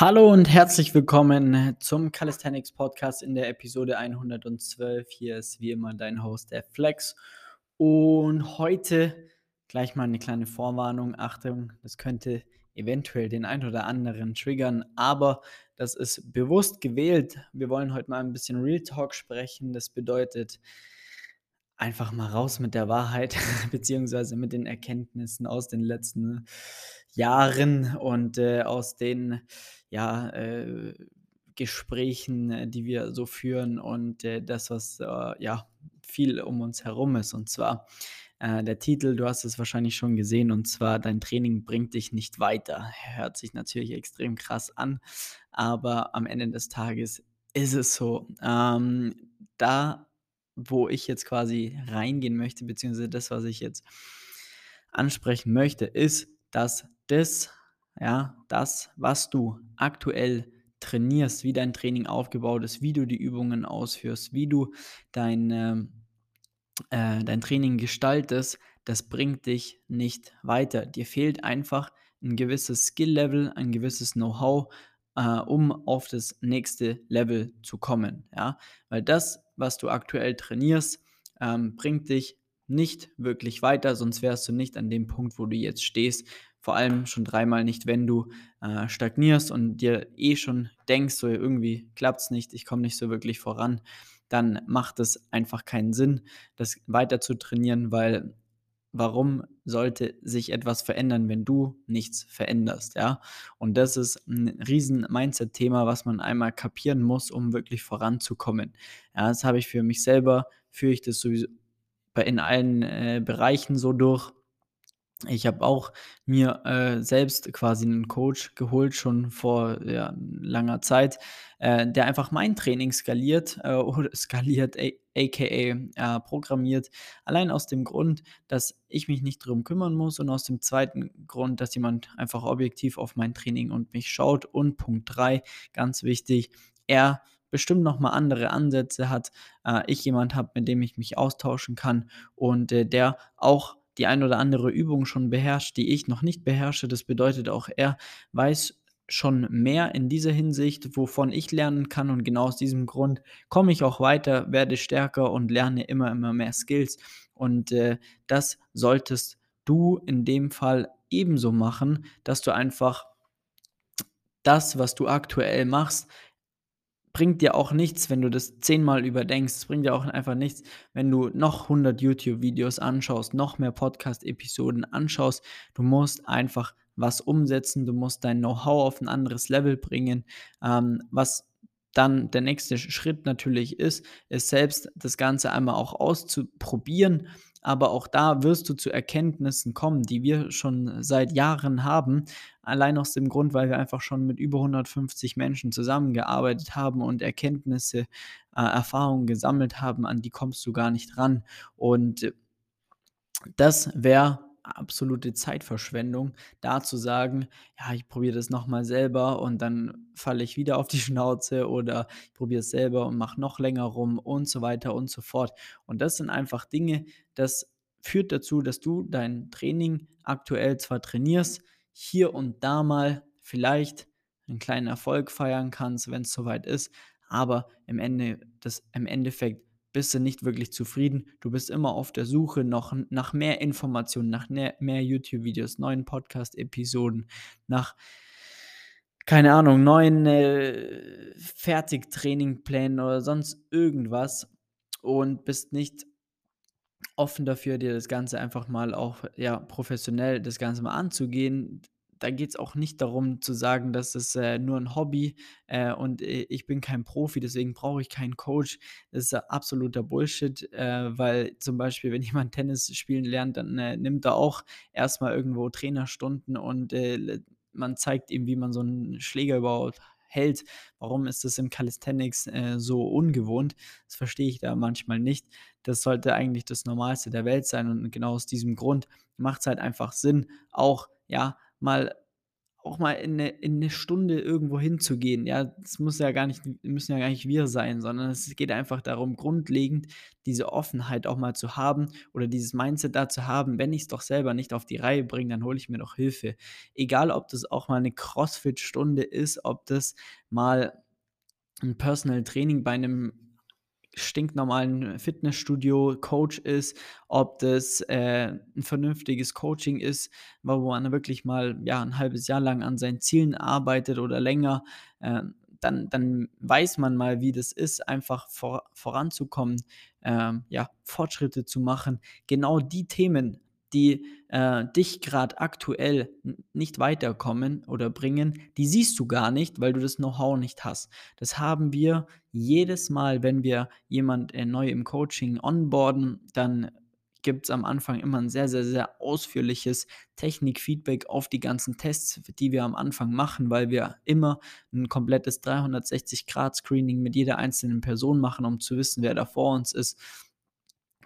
Hallo und herzlich willkommen zum Calisthenics Podcast in der Episode 112. Hier ist wie immer dein Host, der Flex. Und heute gleich mal eine kleine Vorwarnung. Achtung, das könnte eventuell den ein oder anderen triggern, aber das ist bewusst gewählt. Wir wollen heute mal ein bisschen Real Talk sprechen. Das bedeutet, einfach mal raus mit der Wahrheit, beziehungsweise mit den Erkenntnissen aus den letzten Jahren und äh, aus den ja, äh, Gesprächen, äh, die wir so führen und äh, das, was äh, ja viel um uns herum ist. Und zwar äh, der Titel, du hast es wahrscheinlich schon gesehen, und zwar Dein Training bringt dich nicht weiter. Hört sich natürlich extrem krass an, aber am Ende des Tages ist es so. Ähm, da wo ich jetzt quasi reingehen möchte, beziehungsweise das, was ich jetzt ansprechen möchte, ist, dass das, ja, das, was du aktuell trainierst, wie dein Training aufgebaut ist, wie du die Übungen ausführst, wie du dein, äh, dein Training gestaltest, das bringt dich nicht weiter. Dir fehlt einfach ein gewisses Skill-Level, ein gewisses Know-how, äh, um auf das nächste Level zu kommen. Ja? Weil das, was du aktuell trainierst, ähm, bringt dich nicht wirklich weiter, sonst wärst du nicht an dem Punkt, wo du jetzt stehst. Vor allem schon dreimal nicht, wenn du äh, stagnierst und dir eh schon denkst, so irgendwie klappt es nicht, ich komme nicht so wirklich voran, dann macht es einfach keinen Sinn, das weiter zu trainieren, weil warum sollte sich etwas verändern, wenn du nichts veränderst, ja? Und das ist ein riesen Mindset-Thema, was man einmal kapieren muss, um wirklich voranzukommen. Ja, das habe ich für mich selber, führe ich das sowieso in allen äh, Bereichen so durch. Ich habe auch mir äh, selbst quasi einen Coach geholt, schon vor ja, langer Zeit, äh, der einfach mein Training skaliert äh, oder skaliert, aka äh, programmiert. Allein aus dem Grund, dass ich mich nicht darum kümmern muss und aus dem zweiten Grund, dass jemand einfach objektiv auf mein Training und mich schaut. Und Punkt 3, ganz wichtig, er bestimmt nochmal andere Ansätze hat, äh, ich jemand habe, mit dem ich mich austauschen kann und äh, der auch die ein oder andere Übung schon beherrscht, die ich noch nicht beherrsche. Das bedeutet auch, er weiß schon mehr in dieser Hinsicht, wovon ich lernen kann. Und genau aus diesem Grund komme ich auch weiter, werde stärker und lerne immer, immer mehr Skills. Und äh, das solltest du in dem Fall ebenso machen, dass du einfach das, was du aktuell machst, bringt dir auch nichts, wenn du das zehnmal überdenkst. Es bringt dir auch einfach nichts, wenn du noch 100 YouTube-Videos anschaust, noch mehr Podcast-Episoden anschaust. Du musst einfach was umsetzen, du musst dein Know-how auf ein anderes Level bringen, ähm, was dann der nächste Schritt natürlich ist, ist selbst das Ganze einmal auch auszuprobieren aber auch da wirst du zu Erkenntnissen kommen, die wir schon seit Jahren haben. Allein aus dem Grund, weil wir einfach schon mit über 150 Menschen zusammengearbeitet haben und Erkenntnisse, äh, Erfahrungen gesammelt haben, an die kommst du gar nicht ran. Und das wäre absolute Zeitverschwendung, da zu sagen, ja, ich probiere das nochmal selber und dann falle ich wieder auf die Schnauze oder ich probiere es selber und mache noch länger rum und so weiter und so fort. Und das sind einfach Dinge, das führt dazu, dass du dein Training aktuell zwar trainierst, hier und da mal vielleicht einen kleinen Erfolg feiern kannst, wenn es soweit ist, aber im, Ende, das, im Endeffekt bist du nicht wirklich zufrieden. Du bist immer auf der Suche noch nach mehr Informationen, nach mehr, mehr YouTube-Videos, neuen Podcast-Episoden, nach, keine Ahnung, neuen äh, Fertigtrainingplänen oder sonst irgendwas und bist nicht offen dafür, dir das Ganze einfach mal auch ja, professionell das Ganze mal anzugehen, da geht es auch nicht darum zu sagen, dass es äh, nur ein Hobby äh, und äh, ich bin kein Profi, deswegen brauche ich keinen Coach. Das ist absoluter Bullshit, äh, weil zum Beispiel, wenn jemand Tennis spielen lernt, dann äh, nimmt er auch erstmal irgendwo Trainerstunden und äh, man zeigt ihm, wie man so einen Schläger überhaupt hält. Warum ist das im Calisthenics so ungewohnt? Das verstehe ich da manchmal nicht. Das sollte eigentlich das Normalste der Welt sein und genau aus diesem Grund macht es halt einfach Sinn, auch ja, mal auch mal in 'ne in 'ne Stunde irgendwo hinzugehen, ja? Das muss ja gar nicht müssen ja gar nicht wir sein, sondern es geht einfach darum, grundlegend diese Offenheit auch mal zu haben oder dieses Mindset da zu haben: „Wenn ich's doch selber nicht auf die Reihe bringe, dann hole ich mir doch Hilfe.“ Egal, ob das auch mal 'ne Crossfit-Stunde ist, ob das mal 'n Personal Training bei 'nem stinknormalen Fitnessstudio-Coach ist, ob das, äh, 'n vernünftiges Coaching ist, wo man wirklich mal, ja, 'n halbes Jahr lang an seinen Zielen arbeitet oder länger, ähm, dann dann weiß man mal, wie das ist, einfach vor voranzukommen, ähm, ja, Fortschritte zu machen. Genau die Themen, die, äh, dich grad aktuell nicht weiterkommen oder bringen, die siehst du gar nicht, weil du das Know-how nicht hast. Das haben wir jedes Mal, wenn wir jemand, äh, neu im Coaching onboarden, dann gibt's am Anfang immer 'n sehr, sehr, sehr ausführliches Technik-Feedback auf die ganzen Tests, die wir am Anfang machen, weil wir immer 'n komplettes 360°-Screening mit jeder einzelnen Person machen, um zu wissen, wer da vor uns ist.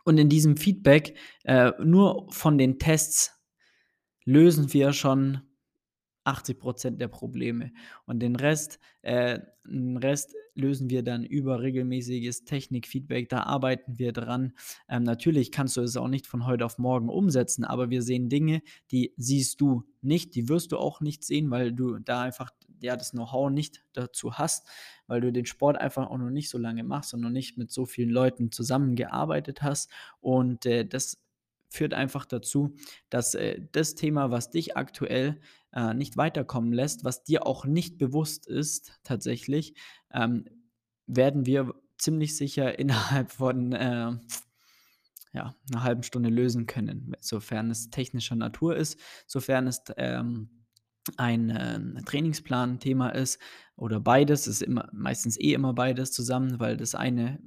Und in diesem Feedback, äh, nur von den Tests lösen wir schon 80 % der Probleme. Und den Rest äh, 'n Rest lösen wir dann über regelmäßiges Technik-Feedback, da arbeiten wir dran. Ähm, natürlich kannst du es auch nicht von heute auf morgen umsetzen, aber wir sehen Dinge, die siehst du nicht, die wirst du auch nicht sehen, weil du da einfach, ja, das Know-how nicht dazu hast, weil du den Sport einfach auch noch nicht so lange machst und noch nicht mit so vielen Leuten zusammengearbeitet hast. Und, äh, das führt einfach dazu, dass, äh, das Thema, was dich aktuell, äh, nicht weiterkommen lässt, was dir auch nicht bewusst ist tatsächlich, ähm, werden wir ziemlich sicher innerhalb von, äh, ja, 'ner halben Stunde lösen können, sofern es technischer Natur ist, sofern es, ähm, ein, ähm, Trainingsplan-Thema ist oder beides. Ist immer meistens eh immer beides zusammen, weil das eine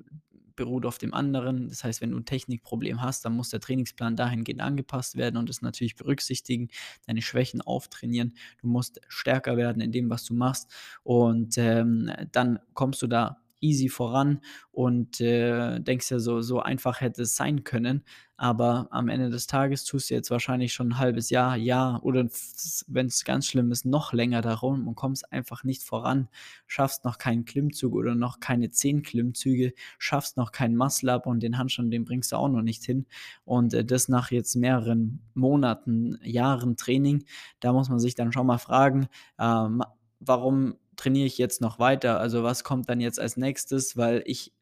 beruht auf dem anderen. Das heißt, wenn du 'n Technikproblem hast, dann muss der Trainingsplan dahingehend angepasst werden und das natürlich berücksichtigen, deine Schwächen auftrainieren. Du musst stärker werden in dem, was du machst und, ähm, dann kommst du da easy voran und, äh, denkst dir so: „So einfach hätte es sein können.“ Aber am Ende des Tages tust du jetzt wahrscheinlich schon 'n halbes Jahr, Jahr oder f wenn's ganz schlimm ist, noch länger darum und kommst einfach nicht voran, schaffst noch keinen Klimmzug oder noch keine 10 Klimmzüge, schaffst noch keinen Muscle Up und den Handstand, den bringst du auch noch nicht hin. Und, äh, das nach jetzt mehreren Monaten, Jahren Training. Da muss man sich dann schon mal fragen, ähm: „Warum trainiere ich jetzt noch weiter? Also, was kommt dann jetzt als Nächstes?“ Weil ich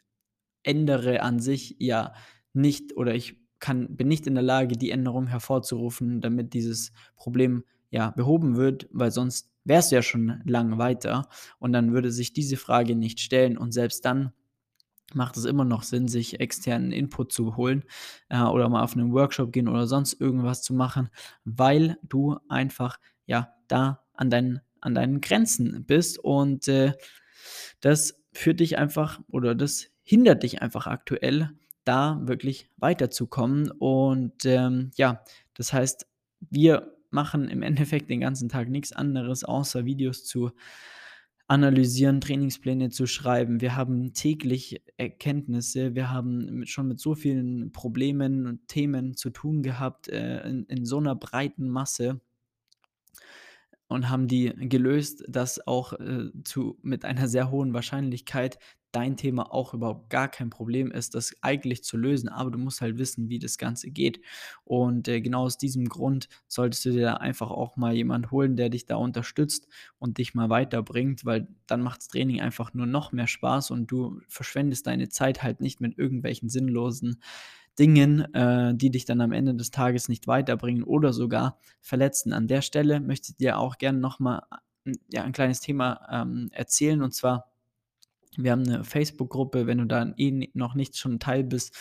ändere an sich ja nicht oder ich kann bin nicht in der Lage, die Änderung hervorzurufen, damit dieses Problem, ja, behoben wird, weil sonst wärst du ja schon lang weiter und dann würde sich diese Frage nicht stellen und selbst dann macht es immer noch Sinn, sich externen Input zu holen, äh, oder mal auf 'nen Workshop gehen oder sonst irgendwas zu machen, weil du einfach, ja, da an deinen an deinen Grenzen bist und, äh, das führt dich einfach oder das hindert dich einfach aktuell, da wirklich weiterzukommen. Und, ähm, ja, das heißt, wir machen im Endeffekt den ganzen Tag nix anderes, außer Videos zu analysieren, Trainingspläne zu schreiben. Wir haben täglich Erkenntnisse. Wir haben mit schon mit so vielen Problemen und Themen zu tun gehabt, äh, in in so 'ner breiten Masse und haben die gelöst, dass auch, äh, zu mit einer sehr hohen Wahrscheinlichkeit dein Thema auch überhaupt gar kein Problem ist, das eigentlich zu lösen, aber du musst halt wissen, wie das Ganze geht. Und, äh, genau aus diesem Grund solltest du dir da einfach auch mal jemand holen, der dich da unterstützt und dich mal weiterbringt, weil dann macht's Training einfach nur noch mehr Spaß und du verschwendest deine Zeit halt nicht mit irgendwelchen sinnlosen Dingen, äh, die dich dann am Ende des Tages nicht weiterbringen oder sogar verletzen. An der Stelle möchte ich dir auch gerne noch mal, hm, ja, 'n kleines Thema, ähm, erzählen und zwar wir haben 'ne Facebook-Gruppe, wenn du da eh noch nicht schon Teil bist,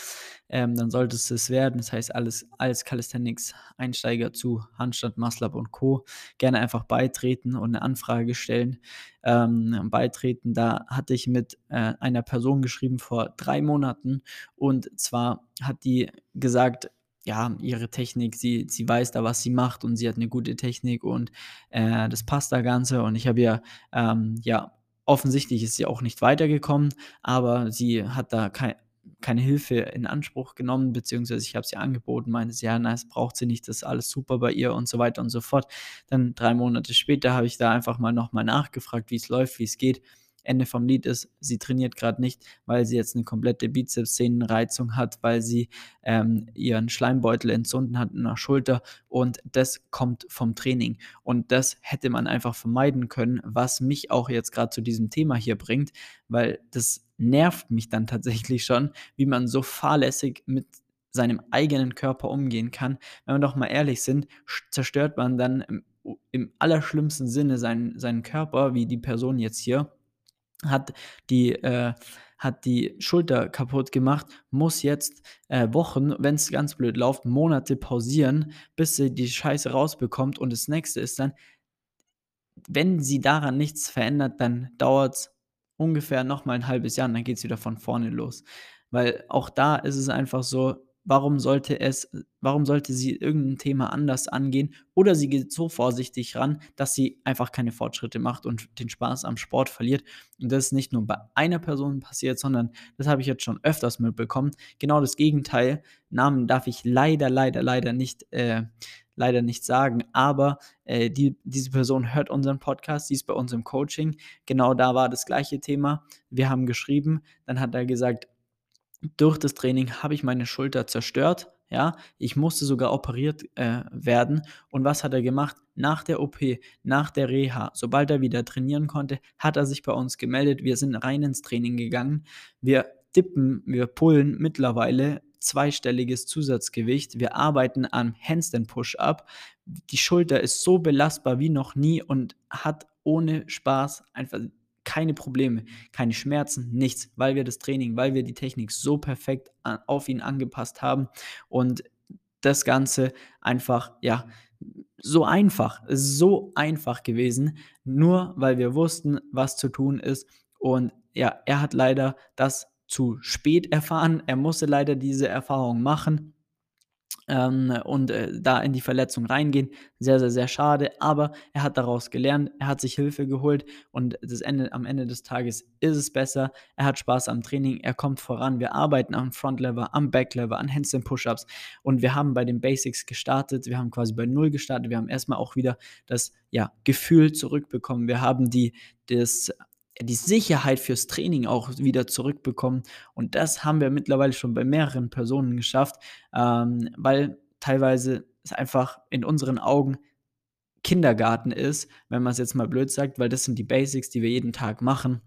ähm, dann solltest du es werden. Das heißt, alles alles Calisthenics-Einsteiger zu Handstand, Up und Co. Gerne einfach beitreten und 'ne Anfrage stellen, ähm, beitreten. Da hatte ich mit, äh, einer Person geschrieben vor 3 Monaten und zwar hat die gesagt, ja, ihre Technik, sie sie weiß da, was sie macht und sie hat 'ne gute Technik und, äh, das passt da Ganze und ich habe ihr, ähm, ja offensichtlich ist sie auch nicht weitergekommen, aber sie hat da kei keine Hilfe in Anspruch genommen, beziehungsweise ich habe sie angeboten, meinte sie, ja, na, es braucht sie nicht, das ist alles super bei ihr und so weiter und so fort. Dann drei Monate später habe ich da einfach mal nochmal nachgefragt, wie es läuft, wie es geht. Ende vom Lied ist, sie trainiert gerade nicht, weil sie jetzt eine komplette Bizepssehnenreizung hat, weil sie ähm, ihren Schleimbeutel entzünden hat in der Schulter und das kommt vom Training. Und das hätte man einfach vermeiden können, was mich auch jetzt gerade zu diesem Thema hier bringt, weil das nervt mich dann tatsächlich schon, wie man so fahrlässig mit seinem eigenen Körper umgehen kann. Wenn wir doch mal ehrlich sind, zerstört man dann im, im allerschlimmsten Sinne seinen, seinen Körper, wie die Person jetzt hier hat die, äh, hat die Schulter kaputt gemacht, muss jetzt äh, Wochen, wenn es ganz blöd läuft, Monate pausieren, bis sie die Scheiße rausbekommt. Und das nächste ist dann, wenn sie daran nichts verändert, dann dauert es ungefähr nochmal ein halbes Jahr und dann geht es wieder von vorne los. Weil auch da ist es einfach so, warum sollte es, warum sollte sie irgendein Thema anders angehen oder sie geht so vorsichtig ran, dass sie einfach keine Fortschritte macht und den Spaß am Sport verliert. Und das ist nicht nur bei einer Person passiert, sondern das habe ich jetzt schon öfters mitbekommen. Genau das Gegenteil. Namen darf ich leider, leider, leider nicht, äh, leider nicht sagen, aber äh, die, diese Person hört unseren Podcast, sie ist bei uns im Coaching. Genau da war das gleiche Thema. Wir haben geschrieben, dann hat er gesagt, durch das Training habe ich meine Schulter zerstört. Ja, ich musste sogar operiert äh, werden. Und was hat er gemacht? Nach der OP, nach der Reha, sobald er wieder trainieren konnte, hat er sich bei uns gemeldet. Wir sind rein ins Training gegangen. Wir dippen, wir pullen mittlerweile zweistelliges Zusatzgewicht. Wir arbeiten am Handstand Push-Up. Die Schulter ist so belastbar wie noch nie und hat ohne Spaß einfach keine Probleme, keine Schmerzen, nichts, weil wir das Training, weil wir die Technik so perfekt auf ihn angepasst haben und das Ganze einfach, ja, so einfach, so einfach gewesen, nur weil wir wussten, was zu tun ist. Und ja, er hat leider das zu spät erfahren. Er musste leider diese Erfahrung machen ähm, und äh, da in die Verletzung reingehen. Sehr, sehr, sehr schade, aber er hat daraus gelernt, er hat sich Hilfe geholt und das Ende, am Ende des Tages ist es besser. Er hat Spaß am Training, er kommt voran. Wir arbeiten am Frontlever, am Backlever, an Handstand Push-Ups und wir haben bei den Basics gestartet. Wir haben quasi bei Null gestartet. Wir haben erstmal auch wieder das ja, Gefühl zurückbekommen. Wir haben die, das die Sicherheit fürs Training auch wieder zurückbekommen. Und das haben wir mittlerweile schon bei mehreren Personen geschafft, ähm, weil teilweise es einfach in unseren Augen Kindergarten ist, wenn man es jetzt mal blöd sagt, weil das sind die Basics, die wir jeden Tag machen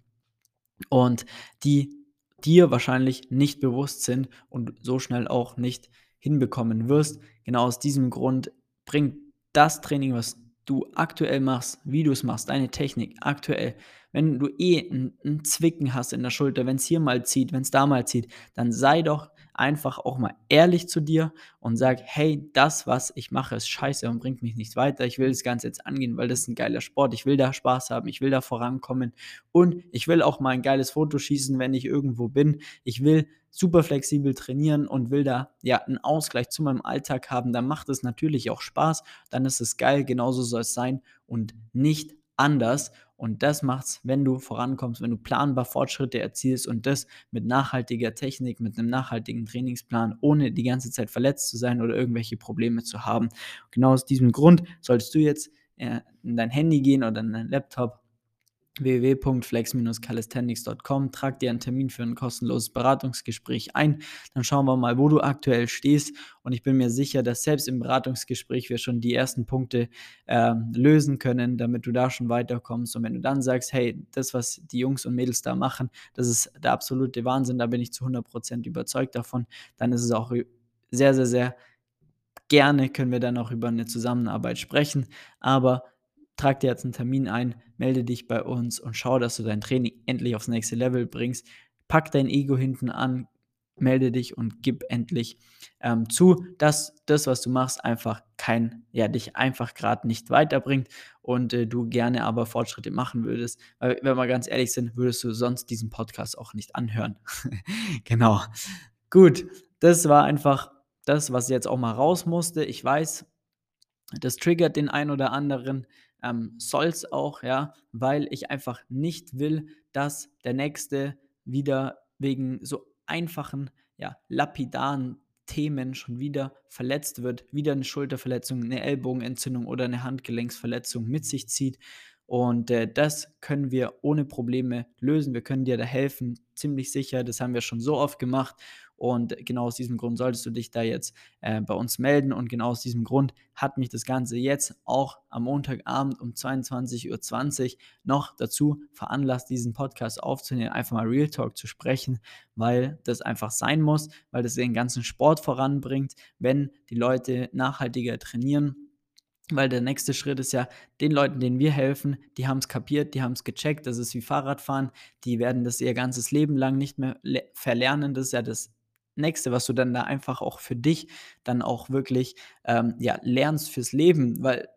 und die dir wahrscheinlich nicht bewusst sind und so schnell auch nicht hinbekommen wirst. Genau aus diesem Grund bringt das Training, was du aktuell machst, wie du es machst, deine Technik aktuell, wenn du eh ein Zwicken hast in der Schulter, wenn es hier mal zieht, wenn es da mal zieht, dann sei doch einfach auch mal ehrlich zu dir und sag, hey, das, was ich mache, ist scheiße und bringt mich nicht weiter. Ich will das Ganze jetzt angehen, weil das ist ein geiler Sport. Ich will da Spaß haben, ich will da vorankommen und ich will auch mal ein geiles Foto schießen, wenn ich irgendwo bin. Ich will super flexibel trainieren und will da ja einen Ausgleich zu meinem Alltag haben, dann macht es natürlich auch Spaß, dann ist es geil, genauso soll es sein und nicht anders. Und das macht's, wenn du vorankommst, wenn du planbar Fortschritte erzielst und das mit nachhaltiger Technik, mit einem nachhaltigen Trainingsplan, ohne die ganze Zeit verletzt zu sein oder irgendwelche Probleme zu haben. genau aus diesem Grund solltest du jetzt äh, in dein Handy gehen oder in dein Laptop www.flex-calisthenics.com. Trag dir einen Termin für ein kostenloses Beratungsgespräch ein. Dann schauen wir mal, wo du aktuell stehst. Und ich bin mir sicher, dass selbst im Beratungsgespräch wir schon die ersten Punkte äh, lösen können, damit du da schon weiterkommst. Und wenn du dann sagst, hey, das, was die Jungs und Mädels da machen, das ist der absolute Wahnsinn, da bin ich zu 100% überzeugt davon, dann ist es auch sehr, sehr, sehr gerne können wir dann auch über eine Zusammenarbeit sprechen. Aber trag dir jetzt einen Termin ein, melde dich bei uns und schau, dass du dein Training endlich aufs nächste Level bringst. Pack dein Ego hinten an, melde dich und gib endlich ähm, zu, dass das, was du machst, einfach kein, ja, dich einfach gerade nicht weiterbringt und äh, du gerne aber Fortschritte machen würdest. Weil, wenn wir ganz ehrlich sind, würdest du sonst diesen Podcast auch nicht anhören. genau. Gut, das war einfach das, was jetzt auch mal raus musste. Ich weiß, das triggert den einen oder anderen ähm, soll es auch, ja, weil ich einfach nicht will, dass der Nächste wieder wegen so einfachen ja, lapidaren Themen schon wieder verletzt wird, wieder eine Schulterverletzung, eine Ellbogenentzündung oder eine Handgelenksverletzung mit sich zieht. Und äh, das können wir ohne Probleme lösen. Wir können dir da helfen, ziemlich sicher. Das haben wir schon so oft gemacht. Und genau aus diesem Grund solltest du dich da jetzt äh, bei uns melden. Und genau aus diesem Grund hat mich das Ganze jetzt auch am Montagabend um 22.20 Uhr noch dazu veranlasst, diesen Podcast aufzunehmen, einfach mal Real Talk zu sprechen, weil das einfach sein muss, weil das den ganzen Sport voranbringt, wenn die Leute nachhaltiger trainieren weil der nächste Schritt ist ja, den Leuten, denen wir helfen, die haben es kapiert, die haben es gecheckt, das ist wie Fahrradfahren, die werden das ihr ganzes Leben lang nicht mehr verlernen. Das ist ja das Nächste, was du dann da einfach auch für dich dann auch wirklich ähm, ja, lernst fürs Leben, weil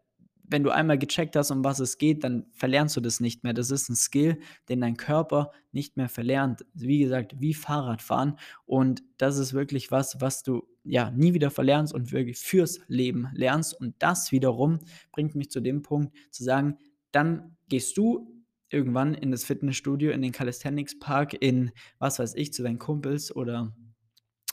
wenn du einmal gecheckt hast, um was es geht, dann verlernst du das nicht mehr. Das ist ein Skill, den dein Körper nicht mehr verlernt. Wie gesagt, wie Fahrradfahren. Und das ist wirklich was, was du ja nie wieder verlernst und wirklich fürs Leben lernst. Und das wiederum bringt mich zu dem Punkt zu sagen, dann gehst du irgendwann in das Fitnessstudio, in den Calisthenics Park, in was weiß ich, zu deinen Kumpels oder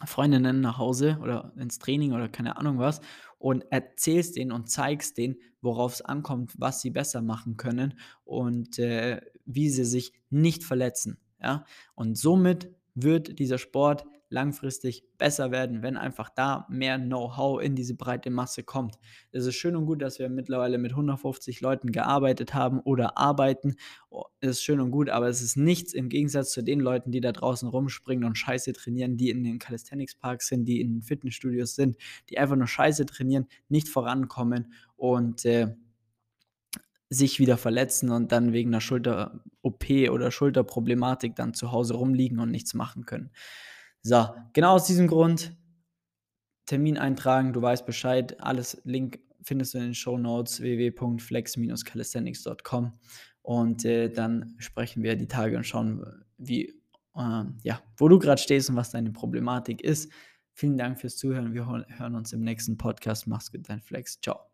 Freundinnen nach Hause oder ins Training oder keine Ahnung was und erzählst denen und zeigst denen, worauf es ankommt, was sie besser machen können und äh, wie sie sich nicht verletzen. Ja? Und somit wird dieser Sport langfristig besser werden, wenn einfach da mehr Know-how in diese breite Masse kommt. Es ist schön und gut, dass wir mittlerweile mit 150 Leuten gearbeitet haben oder arbeiten. Oh, es ist schön und gut, aber es ist nichts im Gegensatz zu den Leuten, die da draußen rumspringen und Scheiße trainieren, die in den Calisthenics Parks sind, die in den Fitnessstudios sind, die einfach nur Scheiße trainieren, nicht vorankommen und äh, sich wieder verletzen und dann wegen einer Schulter-OP oder Schulterproblematik dann zu Hause rumliegen und nichts machen können. So, genau aus diesem Grund Termin eintragen, du weißt Bescheid. Alles Link findest du in den Show Notes www.flex-calisthenics.com und äh, dann sprechen wir die Tage und schauen, wie, äh, ja, wo du gerade stehst und was deine Problematik ist. Vielen Dank fürs Zuhören. Wir hören uns im nächsten Podcast. Mach's gut, dein Flex. Ciao.